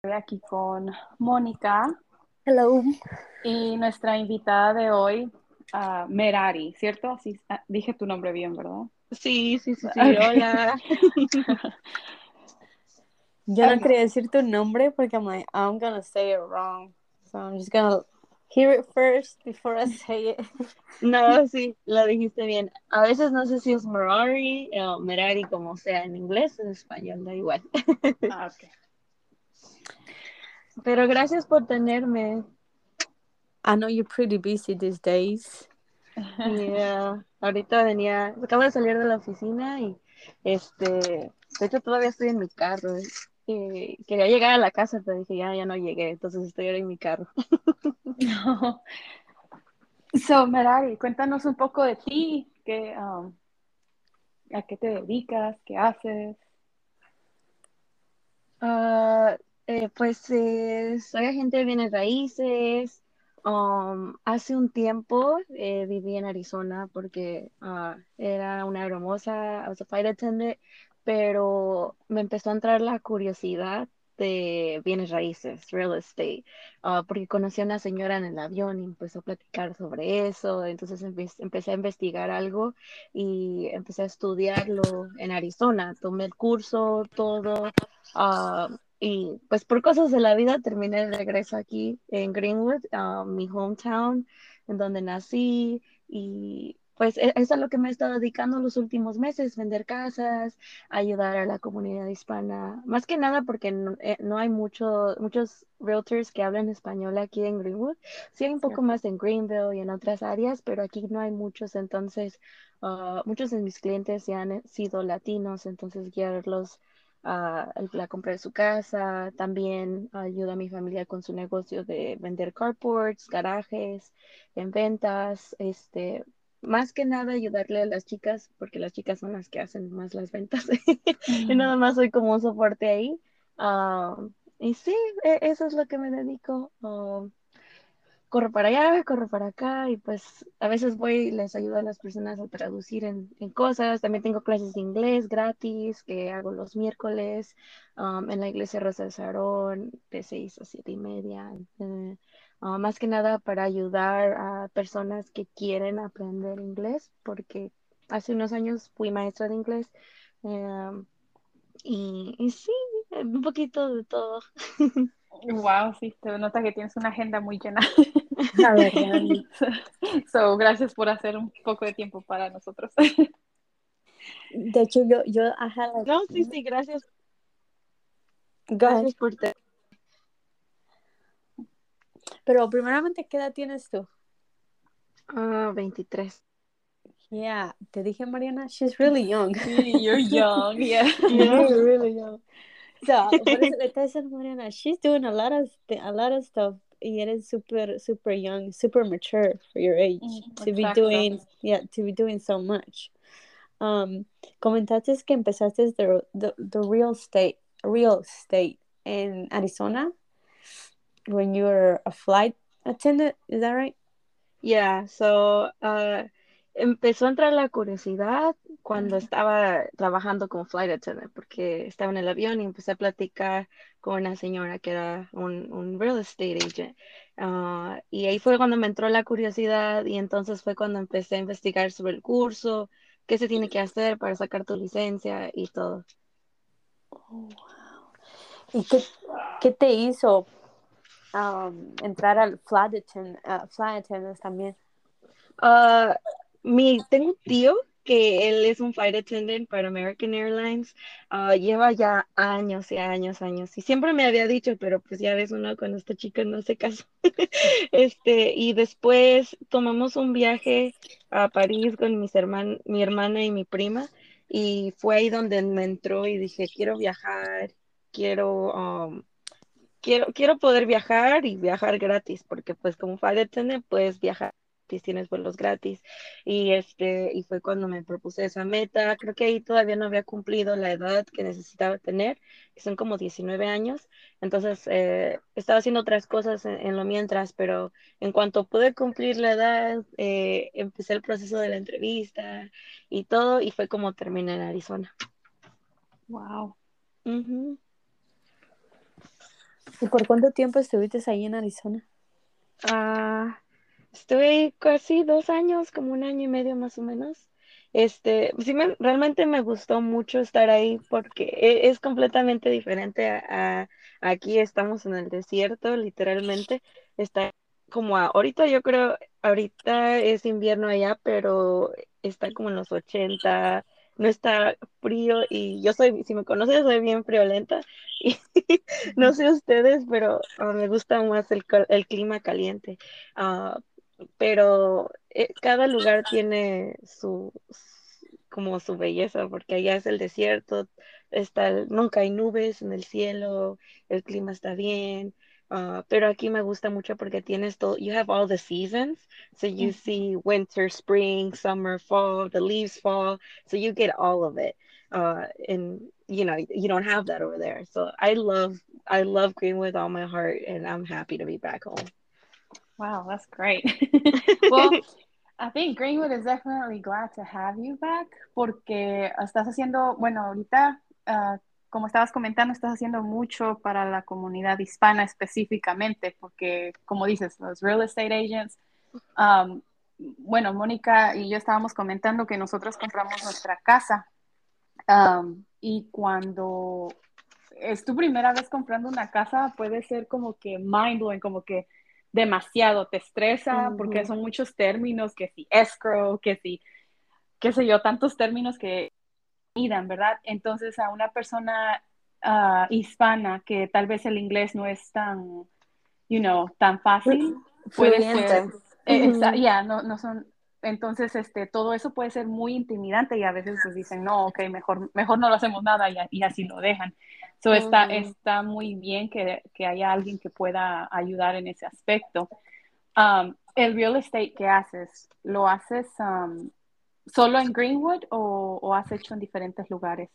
Estoy aquí con Mónica. Hello. Y nuestra invitada de hoy, uh, Merari, ¿cierto? Así, ah, dije tu nombre bien, ¿verdad? Sí, sí, sí, sí. Hola. Yo no quería decir tu nombre porque I'm like, I'm gonna say it wrong. So I'm just gonna hear it first before I say it. No, sí, lo dijiste bien. A veces no sé si es Merari o Merari, como sea en inglés o en español, da igual. Ah, ok. Pero gracias por tenerme. I know you're pretty busy these days. Yeah. Ahorita venía, acabo de salir de la oficina y este, de hecho todavía estoy en mi carro. Quería llegar a la casa, pero dije ya, ya no llegué, entonces estoy ahora en mi carro. No. So, Merari, cuéntanos un poco de ti, que, um, a qué te dedicas, qué haces. Uh, eh, pues eh, soy agente de bienes raíces. Um, hace un tiempo eh, viví en Arizona porque uh, era una hermosa, I was a flight attendant, pero me empezó a entrar la curiosidad de bienes raíces, real estate, uh, porque conocí a una señora en el avión y empezó a platicar sobre eso, entonces empe empecé a investigar algo y empecé a estudiarlo en Arizona, tomé el curso, todo, uh, y pues por cosas de la vida terminé de regreso aquí en Greenwood, uh, mi hometown, en donde nací y pues eso es lo que me he estado dedicando los últimos meses, vender casas, ayudar a la comunidad hispana, más que nada porque no, eh, no hay mucho, muchos realtors que hablan español aquí en Greenwood, sí hay un poco más en Greenville y en otras áreas, pero aquí no hay muchos, entonces uh, muchos de mis clientes ya han sido latinos, entonces guiarlos a la compra de su casa, también ayuda a mi familia con su negocio de vender carports, garajes, en ventas, este, más que nada ayudarle a las chicas, porque las chicas son las que hacen más las ventas. y nada más soy como un soporte ahí. Uh, y sí, e eso es lo que me dedico. Uh, corro para allá, corro para acá y pues a veces voy y les ayudo a las personas a traducir en, en cosas. También tengo clases de inglés gratis que hago los miércoles um, en la iglesia Rosa de Sarón de 6 a 7 y media. Eh, Uh, más que nada para ayudar a personas que quieren aprender inglés, porque hace unos años fui maestra de inglés eh, y, sí, un poquito de todo. Wow, sí, te nota que tienes una agenda muy llena. La verdad. so, gracias por hacer un poco de tiempo para nosotros. De hecho, yo, yo, ajá. No, sí, sí, gracias. Gracias por te pero primeramente, ¿qué edad tienes tú? Ah, uh, 23. Yeah, te dije Mariana, she's really young. you're young, yeah. yeah, you're really young. So, por eso le está diciendo she's doing a lot of a lot of stuff y eres super super young, super mature for your age mm, to be doing yeah, to be doing so much. Um, comentaste que empezaste the, the, the real estate, real estate in Arizona when you were a flight attendant, is that right? Yeah, so uh, empezó a entrar la curiosidad cuando estaba trabajando como flight attendant, porque estaba en el avión y empecé a platicar con una señora que era un, un real estate agent. Uh, y ahí fue cuando me entró la curiosidad y entonces fue cuando empecé a investigar sobre el curso, qué se tiene que hacer para sacar tu licencia y todo. Oh, wow. ¿Y qué, qué te hizo um, entrar al flight, attend, uh, flight attendants también? Uh, mi, tengo un tío que él es un flight attendant para American Airlines. Uh, lleva ya años y años, años. Y siempre me había dicho, pero pues ya ves uno cuando esta chica no se casó. este, y después tomamos un viaje a París con mis herman mi hermana y mi prima. Y fue ahí donde me entró y dije, quiero viajar, quiero um, quiero, quiero poder viajar y viajar gratis, porque pues como flight attendant puedes viajar tienes vuelos gratis. Y este y fue cuando me propuse esa meta. Creo que ahí todavía no había cumplido la edad que necesitaba tener que son como 19 años. Entonces eh, estaba haciendo otras cosas en, lo mientras pero en cuanto pude cumplir la edad eh, empecé el proceso de la entrevista y todo y fue como terminé en Arizona. Wow ¿Y por cuánto tiempo estuviste ahí en Arizona? Ah, estuve casi dos años, como un año y medio más o menos. Este, sí, me, realmente me gustó mucho estar ahí porque e, es, completamente diferente a, aquí estamos en el desierto, literalmente. Está como ahorita yo creo, ahorita es invierno allá, pero está como en los 80, no está frío y yo soy, si me conoces, soy bien friolenta y no sé ustedes, pero ah, me gusta más el, el clima caliente. Uh, pero eh, cada lugar tiene su, como su belleza, porque allá es el desierto, está nunca hay nubes en el cielo, el clima está bien, uh, pero aquí me gusta mucho porque tienes todo, you have all the seasons, so you see winter, spring, summer, fall, the leaves fall, so you get all of it. Uh, and you know you don't have that over there so i love i love green with all my heart and i'm happy to be back home Wow, that's great. well, I think Greenwood is definitely glad to have you back porque estás haciendo, bueno, ahorita, uh, como estabas comentando, estás haciendo mucho para la comunidad hispana específicamente porque, como dices, los real estate agents, um, bueno, Mónica y yo estábamos comentando que nosotros compramos nuestra casa um, y cuando es tu primera vez comprando una casa, puede ser como que mind blowing, como que demasiado, te estresa porque son muchos términos, que si escrow, que si, qué sé yo, tantos términos que midan, ¿verdad? Entonces a una persona uh, hispana que tal vez el inglés no es tan, you know, tan fácil, puede ser, eh, ya, no, no son, entonces, este, todo eso puede ser muy intimidante y a veces pues dicen, no, ok, mejor, mejor no lo hacemos nada y, y así lo dejan. So, está, está muy bien que, que, haya alguien que pueda ayudar en ese aspecto. Um, el real estate que haces, ¿lo haces um, solo en Greenwood o, o, has hecho en diferentes lugares?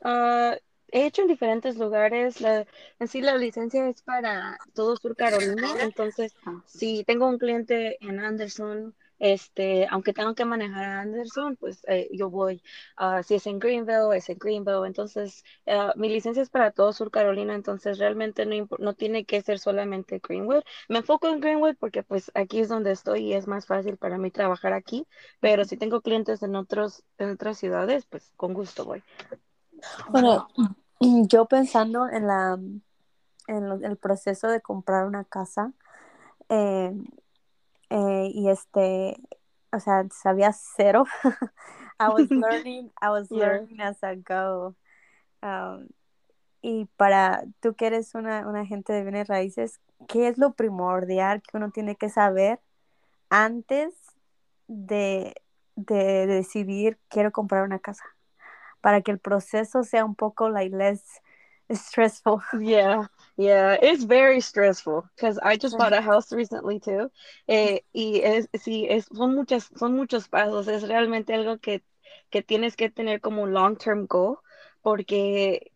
Uh, he hecho en diferentes lugares. La, en sí, la licencia es para todo Sur Carolina. Entonces, ah. si tengo un cliente en Anderson, este, aunque tengo que manejar a Anderson, pues eh, yo voy, uh, si es en Greenville, es en Greenville, entonces uh, mi licencia es para todo Sur Carolina, entonces realmente no, no tiene que ser solamente Greenwood. Me enfoco en Greenwood porque pues aquí es donde estoy y es más fácil para mí trabajar aquí, pero si tengo clientes en, otros, en otras ciudades, pues con gusto voy. Bueno, yo pensando en la en el proceso de comprar una casa, eh, eh, y este, o sea, sabía cero. I was learning, I was learning as I go. Um, y para tú que eres una, una agente de bienes raíces, ¿qué es lo primordial que uno tiene que saber antes de, de, decidir quiero comprar una casa? Para que el proceso sea un poco like, less stressful. Yeah. Yeah, it's very stressful because I just bought a house recently too. Eh, y es, sí, es, son, muchas, son muchos pasos. Es realmente algo que, que tienes que tener como un long-term goal porque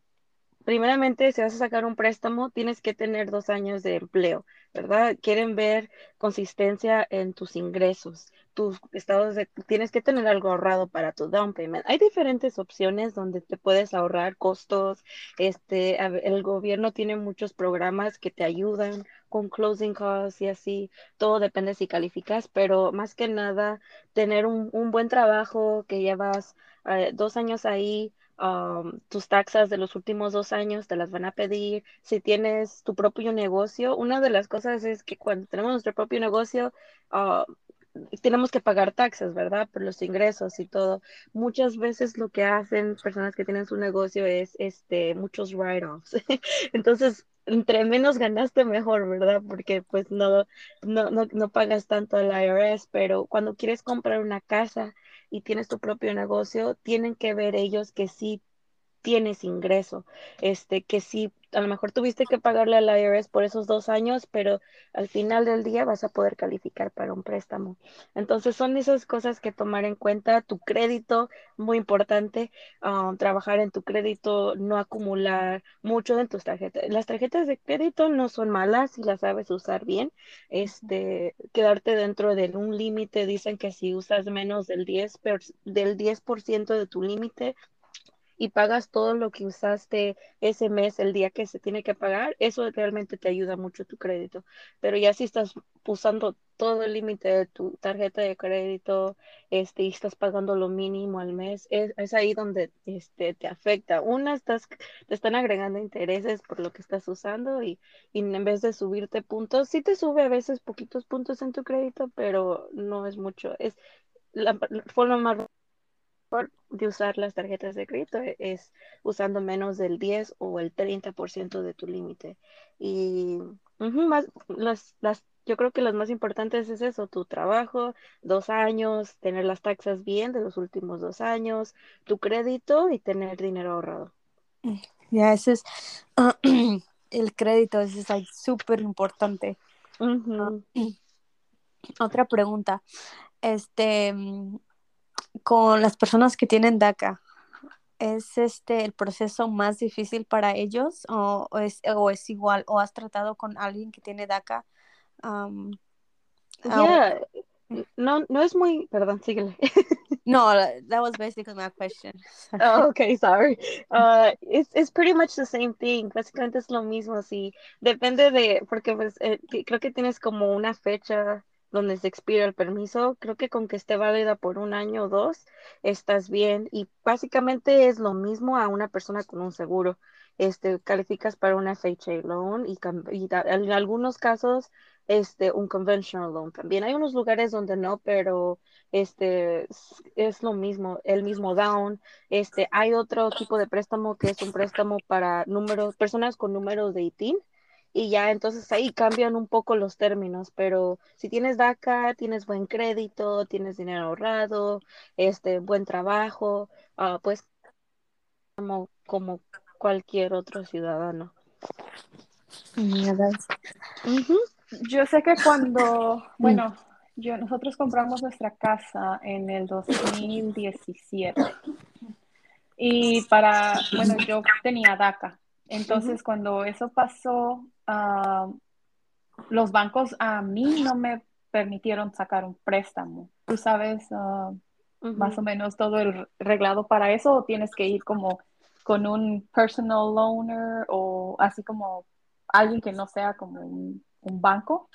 primeramente si vas a sacar un préstamo tienes que tener dos años de empleo, ¿verdad? Quieren ver consistencia en tus ingresos tus estados de, tienes que tener algo ahorrado para tu down payment. Hay diferentes opciones donde te puedes ahorrar costos. Este, el gobierno tiene muchos programas que te ayudan con closing costs y así. Todo depende si calificas, pero más que nada tener un, un buen trabajo que llevas eh, dos años ahí. Tus taxas de los últimos dos años te las van a pedir. Si tienes tu propio negocio, una de las cosas es que cuando tenemos nuestro propio negocio, uh, tenemos que pagar taxes, ¿verdad? Por los ingresos y todo. Muchas veces lo que hacen personas que tienen su negocio es este muchos write-offs. Entonces, entre menos ganaste mejor, ¿verdad? Porque pues no, no, no, no pagas tanto al IRS, pero cuando quieres comprar una casa y tienes tu propio negocio, tienen que ver ellos que sí tienes ingreso, este, que sí, a lo mejor tuviste que pagarle al IRS por esos dos años, pero al final del día vas a poder calificar para un préstamo. Entonces son esas cosas que tomar en cuenta, tu crédito, muy importante, um, trabajar en tu crédito, no acumular mucho en tus tarjetas. Las tarjetas de crédito no son malas si las sabes usar bien, este, quedarte dentro de un límite, dicen que si usas menos del 10%, del 10 de tu límite, y pagas todo lo que usaste ese mes, el día que se tiene que pagar, eso realmente te ayuda mucho tu crédito. Pero ya si estás usando todo el límite de tu tarjeta de crédito este, y estás pagando lo mínimo al mes, es, es ahí donde este, te afecta. Una, estás, te están agregando intereses por lo que estás usando y, y en vez de subirte puntos, sí te sube a veces poquitos puntos en tu crédito, pero no es mucho. Es la, forma más de usar las tarjetas de crédito es usando menos del 10 o el 30% de tu límite. Y más, las, las yo creo que las más importantes es eso, tu trabajo, dos años, tener las taxas bien de los últimos dos años, tu crédito y tener dinero ahorrado. Ya, ese es el crédito, ese es súper importante. Ah, otra pregunta, este, con las personas que tienen DACA, ¿es este el proceso más difícil para ellos o, es, o es igual o has tratado con alguien que tiene DACA? Um, yeah. No, no es muy, perdón, síguele. no, that was basically my question. oh, okay, sorry. Uh, it's, it's pretty much the same thing. Básicamente es lo mismo, sí. Depende de, porque pues, eh, creo que tienes como una fecha donde se expira el permiso. Creo que con que esté válida por un año o dos, estás bien. Y básicamente es lo mismo a una persona con un seguro. Este, calificas para una FHA loan y, y en algunos casos este, un conventional loan también. Hay unos lugares donde no, pero este es, lo mismo, el mismo down. Este, hay otro tipo de préstamo que es un préstamo para números, personas con números de ITIN y ya entonces ahí cambian un poco los términos, pero si tienes DACA, tienes buen crédito, tienes dinero ahorrado, este, buen trabajo, uh, pues como, como cualquier otro ciudadano. Yo sé que cuando, bueno, yo, nosotros compramos nuestra casa en el 2017 y para, bueno, yo tenía DACA. Entonces, cuando eso pasó, ah, los bancos a mí no me permitieron sacar un préstamo. ¿Tú sabes ah, más o menos todo el reglado para eso o tienes que ir como con un personal loaner o así como alguien que no sea como un un banco?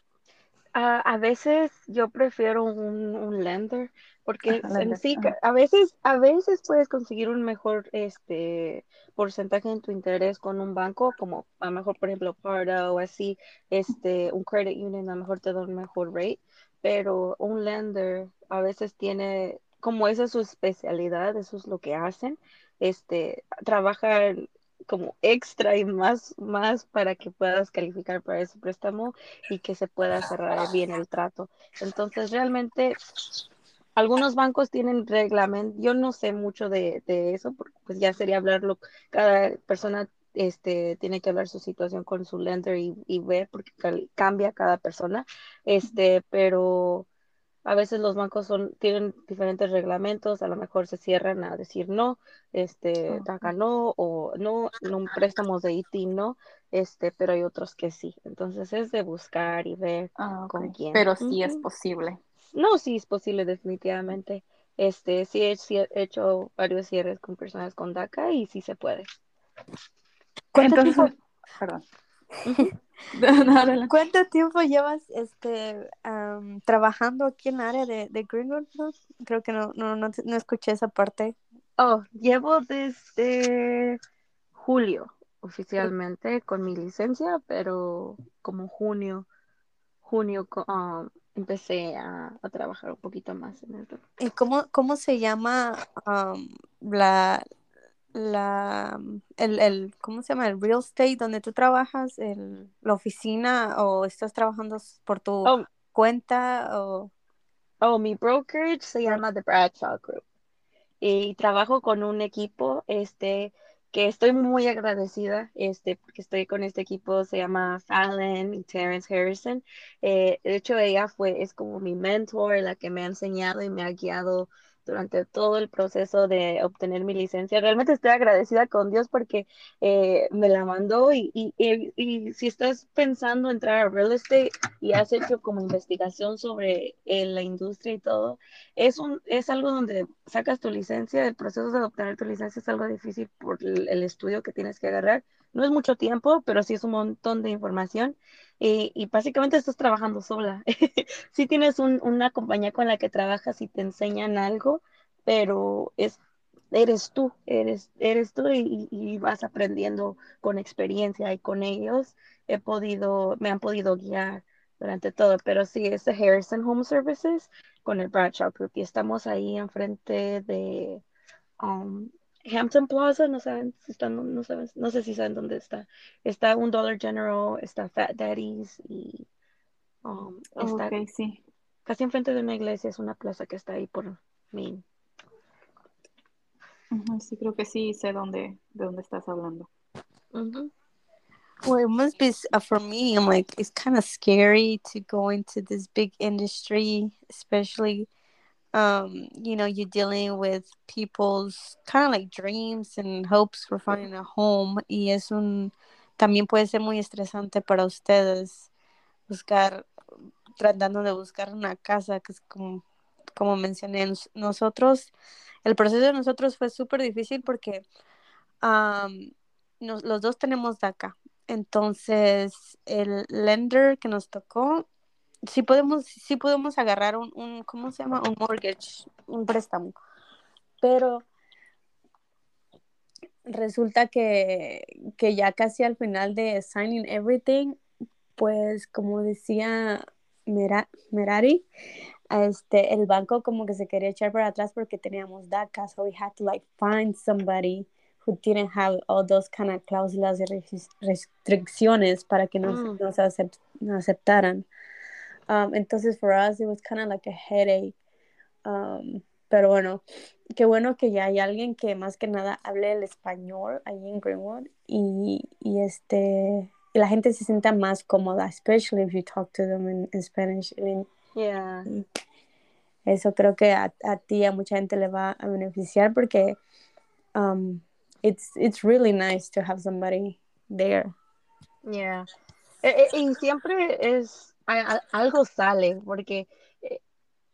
A veces yo prefiero un, lender porque sí, a veces a veces puedes conseguir un mejor este porcentaje en tu interés con un banco como a lo mejor por ejemplo Parda o así este un credit union a lo mejor te da un mejor rate pero un lender a veces tiene como esa es su especialidad eso es lo que hacen este trabajan como extra y más, más para que puedas calificar para ese préstamo y que se pueda cerrar bien el trato. Entonces, realmente, algunos bancos tienen reglamento, yo no sé mucho de, eso, porque pues ya sería hablarlo, cada persona este, tiene que hablar su situación con su lender y, y ver, porque cambia cada persona, este, pero a veces los bancos son, tienen diferentes reglamentos, a lo mejor se cierran a decir no, este, DACA no, o no, no préstamos de IT no, este, pero hay otros que sí. Entonces es de buscar y ver ah, con quién. Pero sí es posible. No, sí es posible, definitivamente. Este, sí he, hecho varios cierres con personas con DACA y sí se puede. ¿Cuánto ¿Cuánto tiempo llevas este, trabajando aquí en el área de, de Greenwood? Creo que no, no, no, escuché esa parte. Oh, llevo desde julio oficialmente con mi licencia, pero como junio, junio um, empecé a, trabajar un poquito más en esto. ¿Y cómo, cómo se llama la, la el, el, ¿cómo se llama? El real estate donde tú trabajas, el, la oficina o estás trabajando por tu oh. cuenta o Oh, mi brokerage se llama The Bradshaw Group. Y trabajo con un equipo este que estoy muy agradecida este porque estoy con este equipo se llama Fallon y Terrence Harrison. Eh, de hecho ella fue es como mi mentor, la que me ha enseñado y me ha guiado durante todo el proceso de obtener mi licencia. Realmente estoy agradecida con Dios porque eh, me la mandó y, y, y, si estás pensando entrar a real estate y has hecho como investigación sobre eh, la industria y todo, es, un, es algo donde sacas tu licencia, el proceso de obtener tu licencia es algo difícil por el, el estudio que tienes que agarrar. No es mucho tiempo, pero sí es un montón de información y, y básicamente estás trabajando sola. sí tienes un, una compañía con la que trabajas y te enseñan algo, pero es, eres tú, eres, eres tú y, y, vas aprendiendo con experiencia y con ellos he podido, me han podido guiar durante todo, pero sí, es de Harrison Home Services con el Bradshaw Group y estamos ahí enfrente de um, Hampton Plaza, no saben si están, no, saben, no sé si saben dónde está. Está un Dollar General, está Fat Daddy's y um, está okay, sí. casi enfrente de una iglesia, es una plaza que está ahí por Main. Uh -huh, sí, creo que sí sé dónde, de dónde estás hablando. Uh -huh. Well, it must be uh, for me. I'm like, it's kind of scary to go into this big industry, especially um, you know, you're dealing with people's kind of like dreams and hopes for finding a home y es un también puede ser muy estresante para ustedes buscar tratando de buscar una casa que es como como mencioné nosotros el proceso de nosotros fue súper difícil porque um, nos, los dos tenemos DACA. Entonces el lender que nos tocó sí podemos, sí podemos agarrar un, un, ¿cómo se llama? Un mortgage, un préstamo. Pero resulta que, que ya casi al final de signing everything, pues como decía Mera, Merari, este, el banco como que se quería echar para atrás porque teníamos DACA, so we had to like find somebody who didn't have all those kind of cláusulas y restricciones para que nos, mm. nos, acept, nos aceptaran. Um, entonces, for us, it was kind of like a headache. Um, pero bueno, qué bueno que ya hay alguien que más que nada hable el español ahí en Greenwood y, y este y la gente se sienta más cómoda, especially if you talk to them in, in Spanish. I mean, yeah. Eso creo que a, a ti a mucha gente le va a beneficiar porque um, it's it's really nice to have somebody there. Yeah. E, e, y siempre es algo sale, porque eh,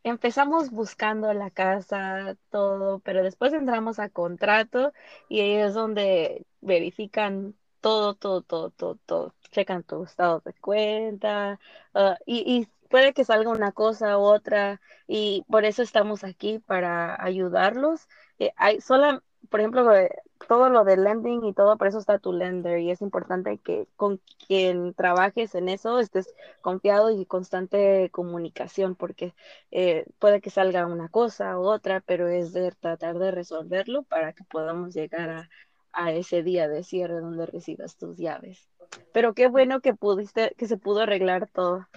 empezamos buscando la casa, todo, pero después entramos a contrato y ahí es donde verifican todo, todo, todo, todo, todo. Checan tu estado de cuenta uh, y, puede que salga una cosa u otra y por eso estamos aquí para ayudarlos. Eh, hay sola, por ejemplo, eh, todo lo de lending y todo, por eso está tu lender y es importante que con quien trabajes en eso estés confiado y constante comunicación porque eh, puede que salga una cosa u otra, pero es de tratar de resolverlo para que podamos llegar a, a ese día de cierre donde recibas tus llaves. Pero qué bueno que pudiste, que se pudo arreglar todo.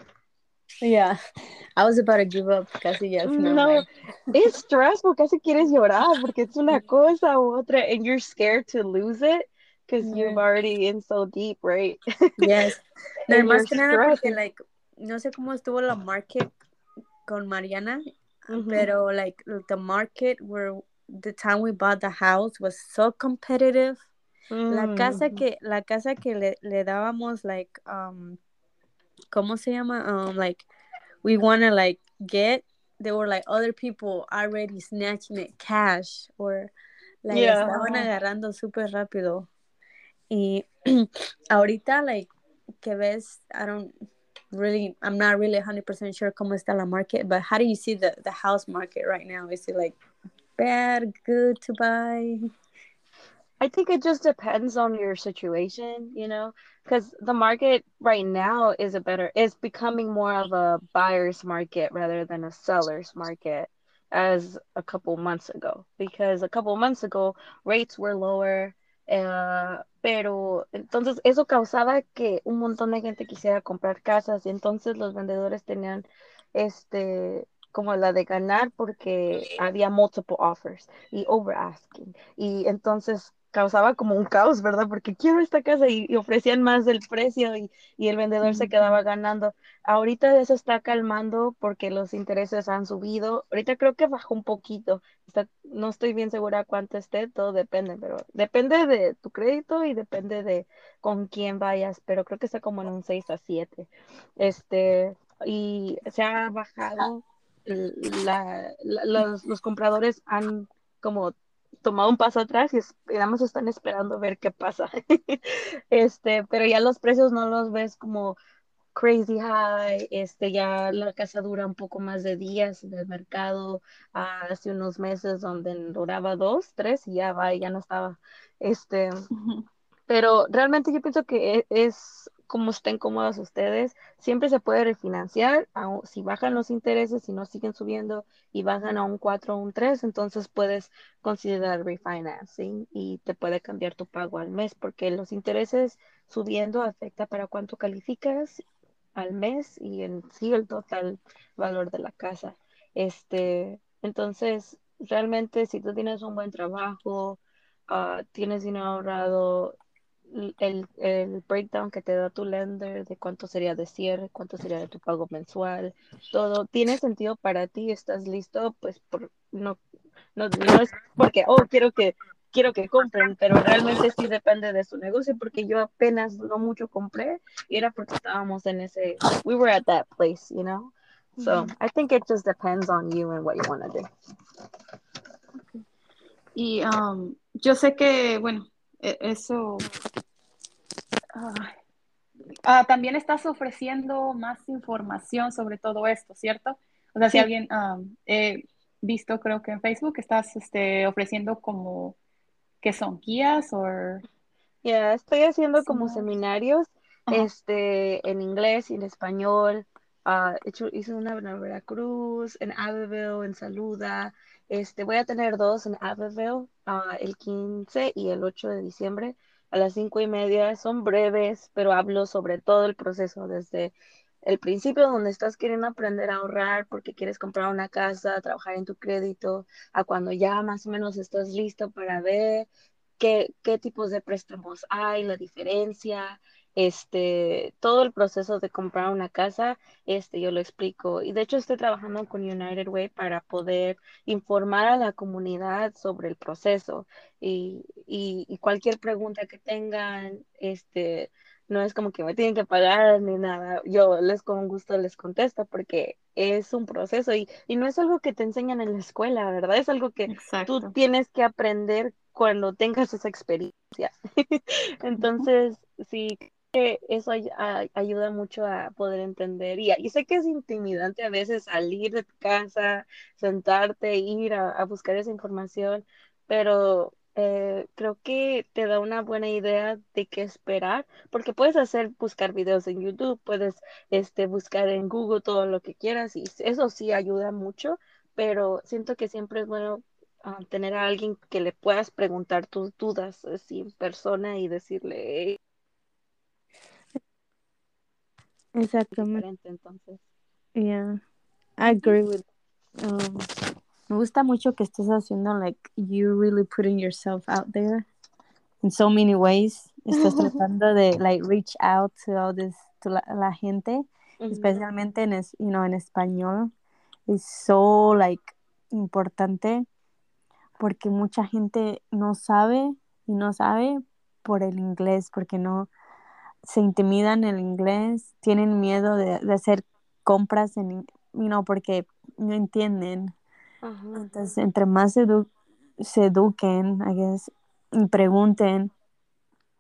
Yeah, I was about to give up casi ya. No, es stressful, casi quieres llorar porque es una cosa u otra and you're scared to lose it because yeah. you've already in so deep, right? Yes. No, más que nada porque, like, no sé cómo estuvo la market con Mariana, mm -hmm. pero, like, the market where the time we bought the house was so competitive. Mm. La casa que, la casa que le, le dábamos, like, um, ¿cómo se llama? Um, like, we want to like get, they were like other people already snatching it cash or like yeah. estaban agarrando súper rápido. Y ahorita, like, que ves, I don't really, I'm not really 100% sure cómo está la market, but how do you see the, the house market right now? Is it like bad, good to buy? I think it just depends on your situation, you know, because the market right now is a better, is becoming more of a buyer's market rather than a seller's market as a couple months ago. Because a couple months ago, rates were lower, uh, pero entonces eso causaba que un montón de gente quisiera comprar casas. Y entonces los vendedores tenían este como la de ganar porque había multiple offers y over asking. Y entonces causaba como un caos, ¿verdad? Porque quiero esta casa y, ofrecían más del precio y, el vendedor se quedaba ganando. Ahorita eso está calmando porque los intereses han subido. Ahorita creo que bajó un poquito. no estoy bien segura cuánto esté, todo depende, pero depende de tu crédito y depende de con quién vayas, pero creo que está como en un 6 a 7. Este, y se ha bajado, los, los compradores han como tomado un paso atrás y esperamos están esperando ver qué pasa. este, pero ya los precios no los ves como crazy high, este, ya la casa dura un poco más de días en el mercado, hace unos meses donde duraba dos, tres y ya va, ya no estaba, este, pero realmente yo pienso que e, es como estén cómodos ustedes, siempre se puede refinanciar, si bajan los intereses, si no siguen subiendo y bajan a un 4 o un 3, entonces puedes considerar refinancing y te puede cambiar tu pago al mes, porque los intereses subiendo afecta para cuánto calificas al mes y en sí el total valor de la casa. Este, entonces, realmente si tú tienes un buen trabajo, uh, tienes dinero ahorrado, el, el, breakdown que te da tu lender de cuánto sería de cierre, cuánto sería de tu pago mensual, todo tiene sentido para ti, estás listo, pues por, no, no, no es porque, oh, quiero que, quiero que compren, pero realmente sí depende de su negocio, porque yo apenas no mucho compré y era porque estábamos en ese, we were at that place, you know? So I think it just depends on you and what you want to do. Y um, yo sé que, bueno, e-, eso Ah, también estás ofreciendo más información sobre todo esto, ¿cierto? O sea, si alguien, he visto creo que en Facebook, estás este, ofreciendo como que son guías o... Ya, estoy haciendo como seminarios este, en inglés y en español. Uh, hecho, hice una en Veracruz, en Abbeville, en Saluda. Este, voy a tener dos en Abbeville uh, el 15 y el 8 de diciembre a las cinco y media. Son breves, pero hablo sobre todo el proceso, desde el principio donde estás queriendo aprender a ahorrar porque quieres comprar una casa, trabajar en tu crédito, a cuando ya más o menos estás listo para ver qué, qué tipos de préstamos hay, la diferencia, este, todo el proceso de comprar una casa, este, yo lo explico. Y de hecho estoy trabajando con United Way para poder informar a la comunidad sobre el proceso y, y, cualquier pregunta que tengan, este, no es como que me tienen que pagar ni nada. Yo les con gusto les contesto porque es un proceso y, y no es algo que te enseñan en la escuela, ¿verdad? Es algo que tú tienes que aprender cuando tengas esa experiencia. Entonces, sí, eso ayuda mucho a poder entender. Y, sé que es intimidante a veces salir de tu casa, sentarte, ir a, buscar esa información, pero eh, creo que te da una buena idea de qué esperar, porque puedes hacer, buscar videos en YouTube, puedes este, buscar en Google todo lo que quieras y eso sí ayuda mucho, pero siento que siempre es bueno ah, tener a alguien que le puedas preguntar tus dudas así en persona y decirle, Exactamente. Entonces. Yeah, I agree with. Um, me gusta mucho que estés haciendo like you really putting yourself out there in so many ways. Estás tratando de like reach out to all this to la, la gente, especialmente en es, you know, en español. Es so like importante porque mucha gente no sabe y no sabe por el inglés porque no se intimidan el inglés, tienen miedo de, hacer compras en, you porque no entienden. Entonces, entre más se, se eduquen, y pregunten,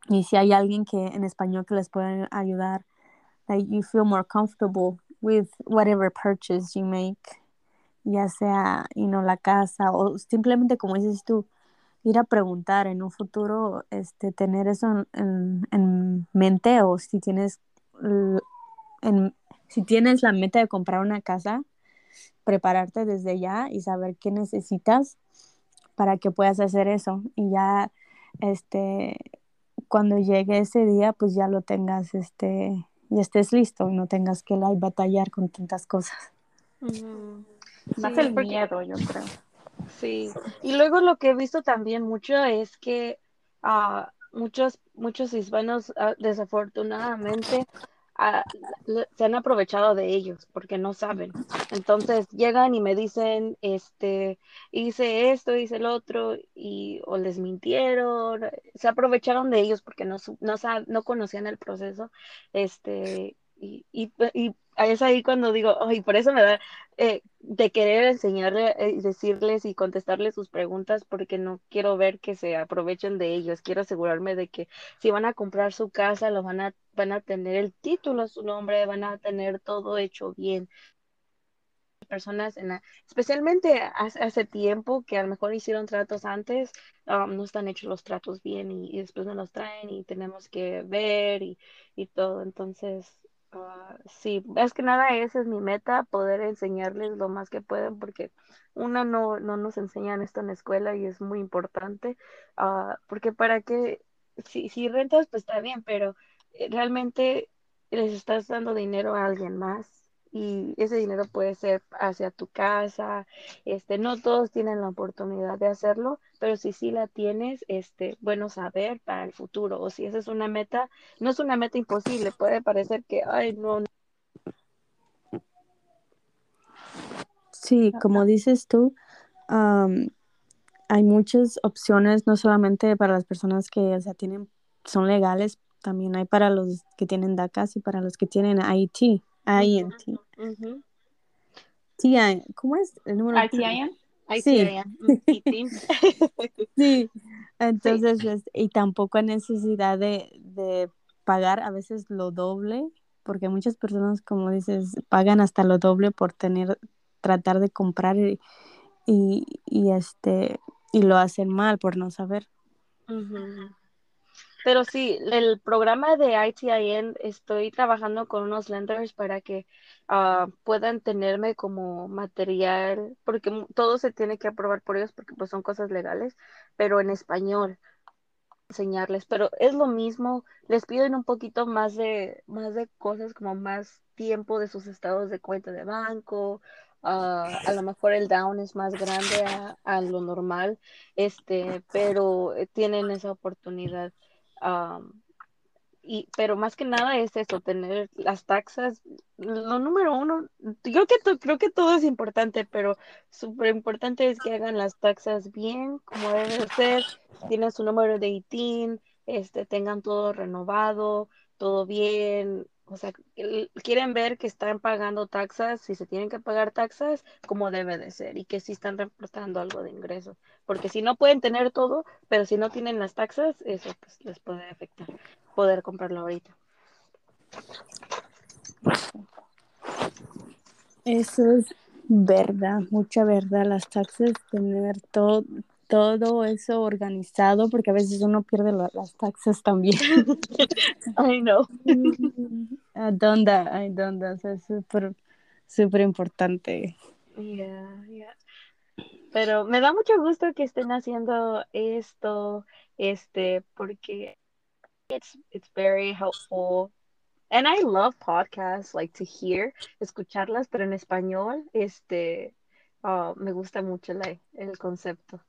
y si hay alguien que en español que les pueda ayudar, like you feel more comfortable with whatever purchase you make, ya sea, you know, la casa o simplemente como dices tú, ir a preguntar en un futuro, este, tener eso en, en, mente o si tienes, en, si tienes la meta de comprar una casa, prepararte desde ya y saber qué necesitas para que puedas hacer eso y ya este cuando llegue ese día pues ya lo tengas este y estés listo y no tengas que batallar con tantas cosas. Más el miedo, yo creo. Sí, y luego lo que he visto también mucho es que ah, muchos, muchos hispanos ah, desafortunadamente ah, se han aprovechado de ellos porque no saben. Entonces llegan y me dicen, este, hice esto, hice el otro, y o les mintieron, se aprovecharon de ellos porque no, no, no conocían el proceso, este, y, y, y es ahí cuando digo, ay, por eso me da eh, de querer enseñarle, eh, decirles y contestarles sus preguntas, porque no quiero ver que se aprovechen de ellos. Quiero asegurarme de que si van a comprar su casa, lo van a, van a tener el título su nombre, van a tener todo hecho bien personas, en especialmente hace, tiempo que a lo mejor hicieron tratos antes, um, no están hechos los tratos bien y, después nos los traen y tenemos que ver y, y todo. Entonces, Ah, sí, es que nada, esa es mi meta, poder enseñarles lo más que pueden, porque una no, no nos enseñan esto en la escuela y es muy importante, uh, porque para que, si, si rentas, pues está bien, pero eh, realmente les estás dando dinero a alguien más y ese dinero puede ser hacia tu casa, este, no todos tienen la oportunidad de hacerlo, pero si sí la tienes, este, bueno saber para el futuro, o si esa es una meta, no es una meta imposible, puede parecer que, ay, no. Sí, como dices tú, hay muchas opciones, no solamente para las personas que, o sea, tienen, son legales, también hay para los que tienen DACAS y para los que tienen IT. INT. ¿Cómo es el número? ITIN. Sí. sí. Entonces, y tampoco hay necesidad de, de, pagar a veces lo doble, porque muchas personas, como dices, pagan hasta lo doble por tener, tratar de comprar y, y, este, y lo hacen mal por no saber. Pero sí, el programa de ITIN, estoy trabajando con unos lenders para que ah, puedan tenerme como material, porque todo se tiene que aprobar por ellos porque pues son cosas legales, pero en español enseñarles, pero es lo mismo, les piden un poquito más de, más de cosas como más tiempo de sus estados de cuenta de banco, ah, a lo mejor el down es más grande a, a lo normal, este, pero eh, tienen esa oportunidad y, pero más que nada es eso, tener las taxas. Lo número uno, yo que creo que todo es importante, pero súper importante es que hagan las taxas bien, como debe ser, tienen su número de ITIN, este, tengan todo renovado, todo bien, o sea, quieren ver que están pagando taxas, si se tienen que pagar taxas, como debe de ser, y que sí están reportando algo de ingreso. Porque si no pueden tener todo, pero si no tienen las taxas, eso pues les puede afectar poder comprarlo ahorita. Eso es verdad, mucha verdad, las taxas, tener todo, todo eso organizado, porque a veces uno pierde las taxas también. I know. ¿A dónde? ¿A dónde? es súper, súper importante. Yeah, yeah. Pero me da mucho gusto que estén haciendo esto, este, porque it's it's very helpful. And I love podcasts, like to hear, escucharlas, pero en español, este, uh, me gusta mucho la, el concepto.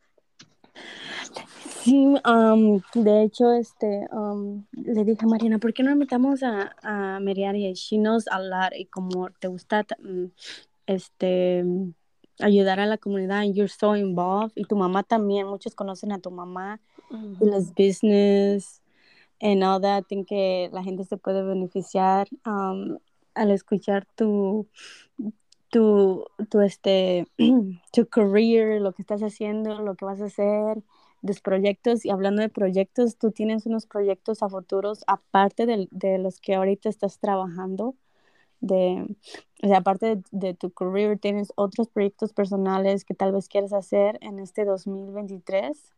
Sí, de hecho, este, le dije a Mariana, ¿por qué no invitamos a, a Meriar y a hablar? Y como te gusta, mm, este, ayudar a la comunidad, you're so involved, y tu mamá también, muchos conocen a tu mamá, y los business, and all that, think que la gente se puede beneficiar al escuchar tu, tu, tu, este, tu career, lo que estás haciendo, lo que vas a hacer, los proyectos. Y hablando de proyectos, tú tienes unos proyectos a futuros aparte de, de los que ahorita estás trabajando. De, o sea, aparte de, tu career, tienes otros proyectos personales que tal vez quieres hacer en este 2023.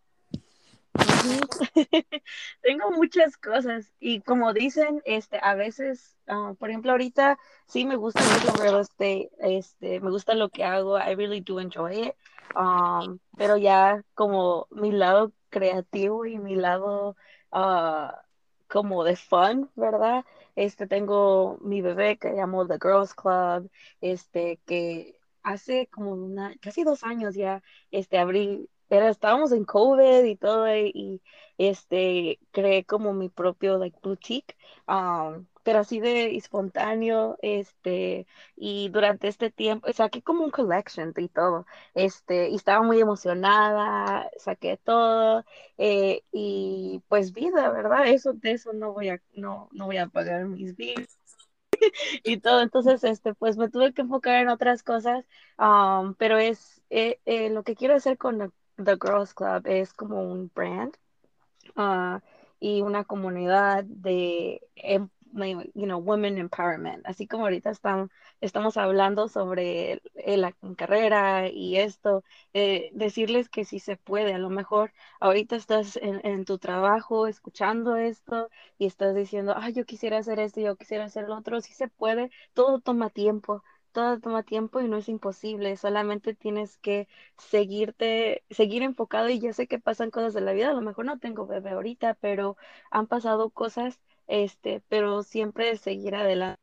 Tengo muchas cosas y como dicen, este, a veces, ah, por ejemplo, ahorita sí me gusta mucho real estate, este, me gusta lo que hago, I really do enjoy it, um, pero ya como mi lado creativo y mi lado uh, como de fun, ¿verdad? Este, tengo mi bebé que llamo The Girls Club, este, que hace como una, casi dos años ya, este, abrí era, estábamos en COVID y todo, y, este, creé como mi propio, like, boutique, um, pero así de espontáneo, este, y durante este tiempo, saqué como un collection y todo, este, y estaba muy emocionada, saqué todo, eh, y pues vida, ¿verdad? Eso, de eso no voy a, no, no voy a pagar mis bills y todo. Entonces, este, pues me tuve que enfocar en otras cosas, um, pero es eh, eh, lo que quiero hacer con The, Girls Club es como un brand uh, y una comunidad de em, you know, women empowerment, así como ahorita están, estamos hablando sobre la carrera y esto, eh, decirles que sí se puede, a lo mejor ahorita estás en, tu trabajo escuchando esto y estás diciendo, ah, yo quisiera hacer esto, yo quisiera hacer lo otro, sí se puede, todo toma tiempo, todo toma tiempo y no es imposible, solamente tienes que seguirte, seguir enfocado y ya sé que pasan cosas de la vida, a lo mejor no tengo bebé ahorita, pero han pasado cosas este, pero siempre seguir adelante.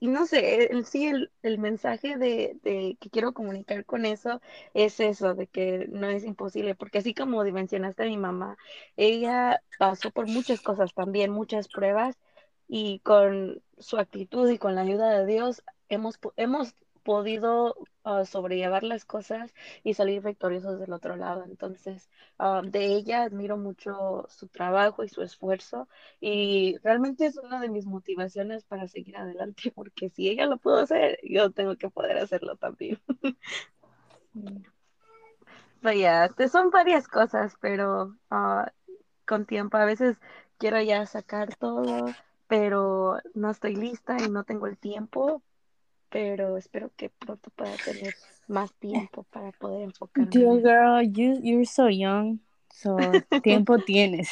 Y no sé, el, sí, el, el mensaje de, de, que quiero comunicar con eso es eso, de que no es imposible, porque así como mencionaste a mi mamá, ella pasó por muchas cosas también, muchas pruebas, y con su actitud y con la ayuda de Dios hemos, hemos podido uh, sobrellevar las cosas y salir victoriosos del otro lado. Entonces, um, de ella admiro mucho su trabajo y su esfuerzo y realmente es una de mis motivaciones para seguir adelante porque si ella lo pudo hacer, yo tengo que poder hacerlo también. Vaya, son varias cosas, pero uh, con tiempo a veces quiero ya sacar todo, pero no estoy lista y no tengo el tiempo, pero espero que pronto pueda tener más tiempo para poder enfocarme. Dear girl, you, you're so young, so tiempo tienes.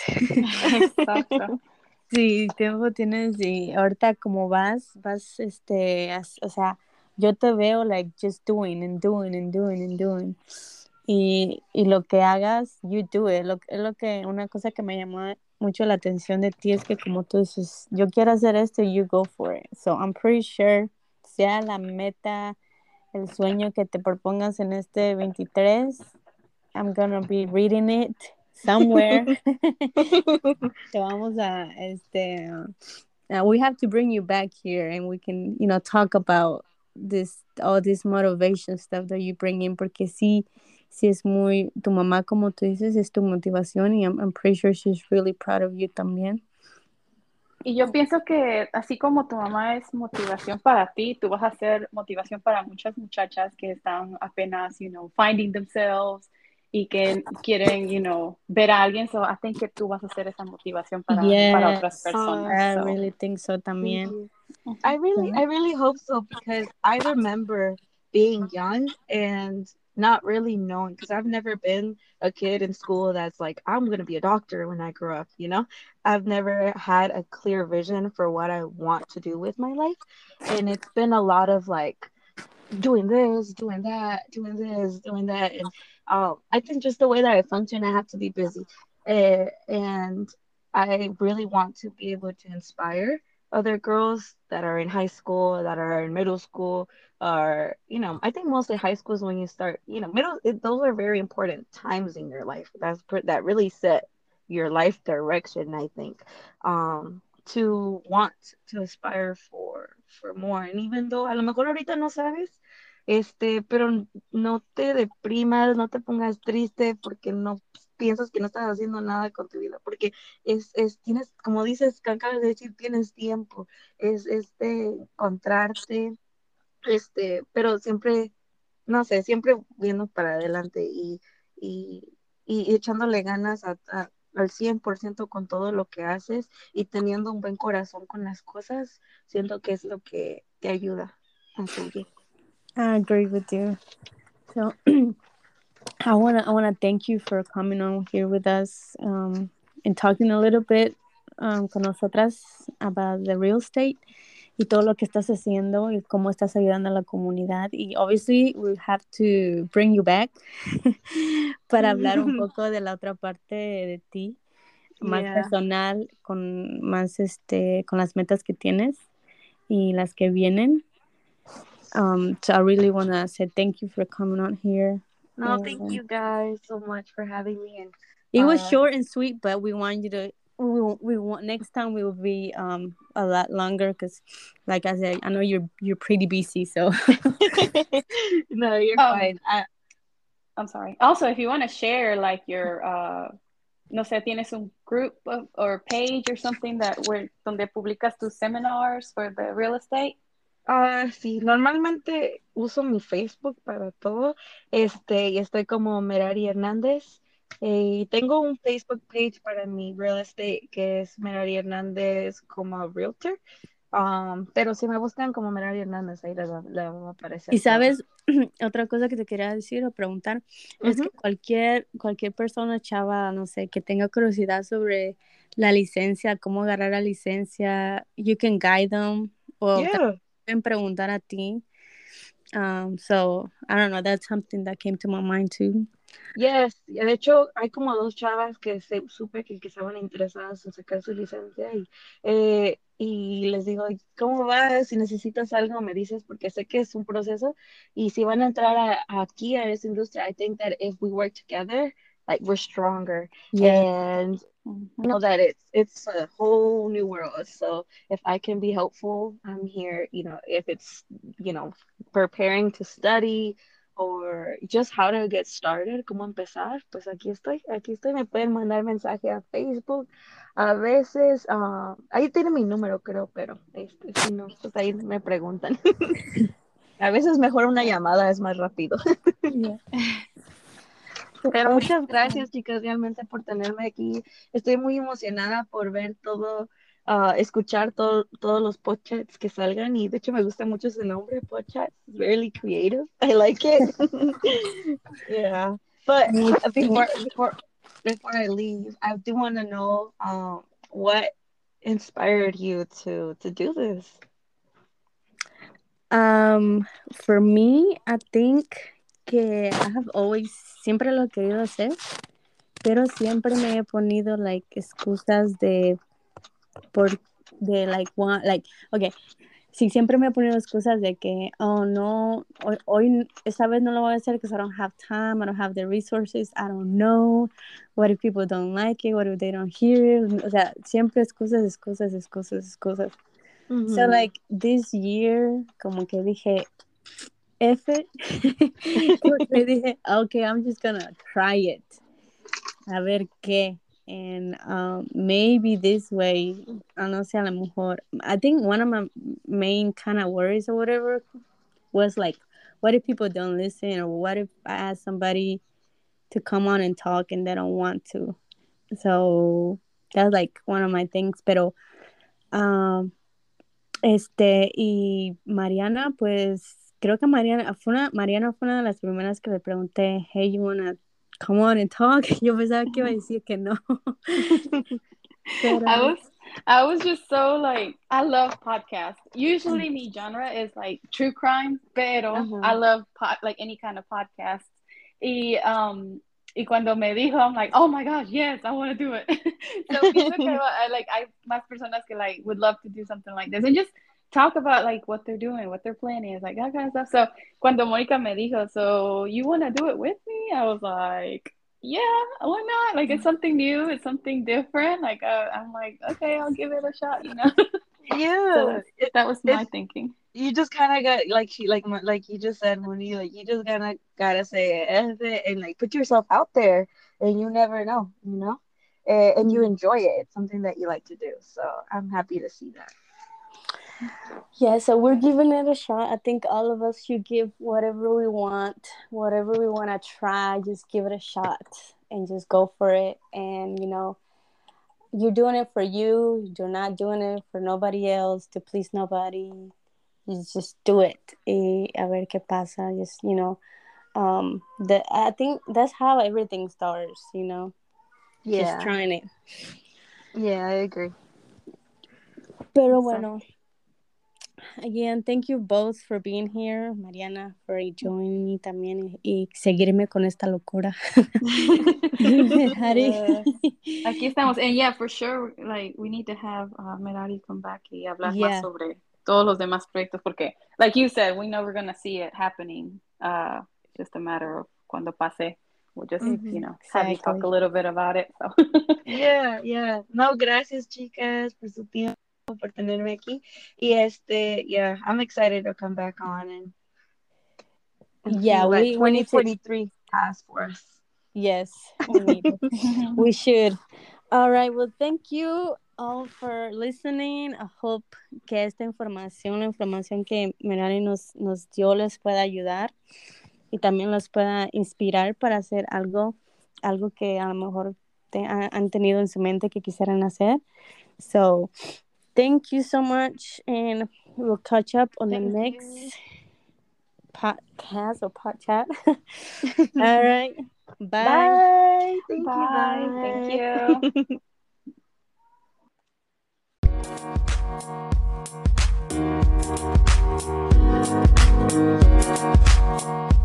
Exacto. Sí, tiempo tienes y ahorita como vas, vas, este, o sea, yo te veo like just doing and doing and doing and doing. Y, y lo que hagas, you do it. Lo, es lo que, una cosa que me llamó mucho la atención de ti es que como tú dices, yo quiero hacer esto, you go for it. So I'm pretty sure sea la meta, el sueño que te propongas en este 23, I'm gonna be reading it somewhere. te vamos a, este, uh, we have to bring you back here and we can, you know, talk about this, all this motivation stuff that you bring in, porque sí, sí es muy, tu mamá, como tú dices, es tu motivación y I'm, I'm pretty sure she's really proud of you también. Y yo pienso que así como tu mamá es motivación para ti, tú vas a ser motivación para muchas muchachas que están apenas, you know, finding themselves y que quieren, you know, ver a alguien. So I think que tú vas a ser esa motivación para, para otras personas. I really think so también. I really, I really hope so because I remember being young and not really knowing because I've never been a kid in school that's like, I'm going to be a doctor when I grow up, you know? I've never had a clear vision for what I want to do with my life. And it's been a lot of like doing this, doing that, doing this, doing that. And um, I think just the way that I function, I have to be busy. Uh, and I really want to be able to inspire other girls that are in high school, that are in middle school, or you know, I think mostly high school is when you start. You know, middle it, those are very important times in your life. That's that really set your life direction. I think um, to want to aspire for for more, and even though a lo mejor ahorita no sabes. Este, pero no te deprimas, no te pongas triste porque no piensas que no estás haciendo nada con tu vida, porque es, es tienes, como dices, acabas de decir, tienes tiempo, es este encontrarte, este, pero siempre, no sé, siempre viendo para adelante y, y, y echándole ganas a, al 100% con todo lo que haces y teniendo un buen corazón con las cosas, siento que es lo que te ayuda a seguir. I agree with you. I wanna I wanna thank you for coming on here with us um, and talking a little bit um, con nosotras about the real estate y todo lo que estás haciendo y cómo estás ayudando a la comunidad. Y obviously we have to bring you back para hablar un poco de la otra parte de ti más personal con más este con las metas que tienes y las que vienen. Um, so I really want to say thank you for coming on here No, thank you guys so much for having me. And it was uh, short and sweet, but we want you to. We, we want next time we will be um a lot longer because like I said I know you're you're pretty busy so no you're um, fine I, I'm sorry also if you want to share like your uh no sé, tienes un group of, or page or something that where donde publicas tus seminars for the real estate? Ah, sí, normalmente uso mi Facebook para todo, este, y estoy como Merari Hernández, eh, tengo un Facebook page para mi real estate que es Merari Hernández como realtor, Um, pero si me buscan como Merari Hernández, ahí les va, a aparecer. Y sabes, otra cosa que te quería decir o preguntar es que cualquier, cualquier persona, chava, no sé, que tenga curiosidad sobre la licencia, cómo agarrar la licencia, you can guide them o preguntar a ti. Um, so, I don't know, that's something that came to my mind too. Yes, de hecho hay como dos chavas que se, supe que, que estaban interesadas en sacar su licencia y, eh, y les digo, ¿cómo vas? Si necesitas algo me dices porque sé que es un proceso y si van a entrar aquí a esa industria, I think that if we work together, like we're stronger and mm-hmm. know that it's it's a whole new world. So if I can be helpful, I'm here. You know, if it's you know preparing to study or just how to get started, cómo empezar, pues aquí estoy, aquí estoy, me pueden mandar mensaje a Facebook, a veces, uh, ahí tiene mi número creo, pero este, si no, pues ahí me preguntan. a veces mejor una llamada, es más rápido. Pero muchas gracias chicas realmente por tenerme aquí. Estoy muy emocionada por ver todo uh, escuchar todo, todos los podcasts que salgan y de hecho me gusta mucho ese nombre, podcast. It's really creative. I like it. yeah. But before, before, before I leave, I do want to know um, what inspired you to, to do this? Um, for me, I think que I have always, siempre lo he querido hacer, pero siempre me he ponido like excusas de por de like one like okay sí siempre me he ponido excusas de que oh no hoy, hoy esta vez no lo voy a hacer because I don't have time I don't have the resources I don't know what if people don't like it what if they don't hear it o sea siempre excusas excusas excusas excusas mm -hmm. so like this year como que dije F it dije okay I'm just gonna try it. A ver qué. And um, maybe this way, I don't know, si a lo mejor, I think one of my main kind of worries or whatever was like, what if people don't listen, or what if I ask somebody to come on and talk and they don't want to? So that's like one of my things, pero um, este y Mariana, pues creo que Mariana fue una, Mariana fue una de las primeras que le pregunté, hey, you wanna come on and talk. Yo pensaba que iba a decir que no. Pero... I was I was just so like I love podcasts. Usually my genre is like true crime, pero uh -huh. I love pod, like any kind of podcast. Y um y cuando me dijo, I'm like, oh my gosh, yes, I want to do it. so pienso que I, like hay más personas que like would love to do something like this and just talk about like what they're doing, what they're planning, is like that kind of stuff. So cuando Monica me dijo, so you want to do it with me? I was like, yeah, why not? Like it's something new, it's something different. Like uh, I'm like, okay, I'll give it a shot. You know? Yeah, so it, that was my thinking. You just kind of got like she like like you just said, Mooney. Like you just kind of gotta say it and like put yourself out there, and you never know, you know. and you mm-hmm. enjoy it. It's something that you like to do. So I'm happy to see that. Yeah, so we're giving it a shot. I think all of us should give whatever we want, whatever we want to try, just give it a shot and just go for it. And, you know, you're doing it for you, you're not doing it for nobody else, to please nobody. You just do it. Y a ver qué pasa. Just, you know, um, the, I think that's how everything starts, you know? Yeah. Just trying it. Yeah, I agree. Pero bueno, again, thank you both for being here. Mariana, for joining me también y, seguirme con esta locura. Aquí estamos. And yeah, for sure, like, we need to have uh, Merari come back y hablar yeah. más sobre todos los demás proyectos porque, like you said, we know we're going to see it happening. Uh, it's just a matter of cuando pase. We'll just, mm -hmm. you know, have you talk a little bit about it. So. yeah, yeah. No, gracias, chicas, por su tiempo, por tenerme aquí. Y este, yeah, I'm excited to come back on and, and yeah, we, 2043 has for us. Yes, we need we should. All right. Well, thank you all for listening. I hope que esta información, la información que Merari nos, nos dio, les pueda ayudar y también los pueda inspirar para hacer algo, algo que a lo mejor te, han tenido en su mente que quisieran hacer. So, Thank you so much, and we'll catch up on Thank the next you. podcast or pod. All right. Bye. Bye. Thank Bye. you. Bye. Thank you.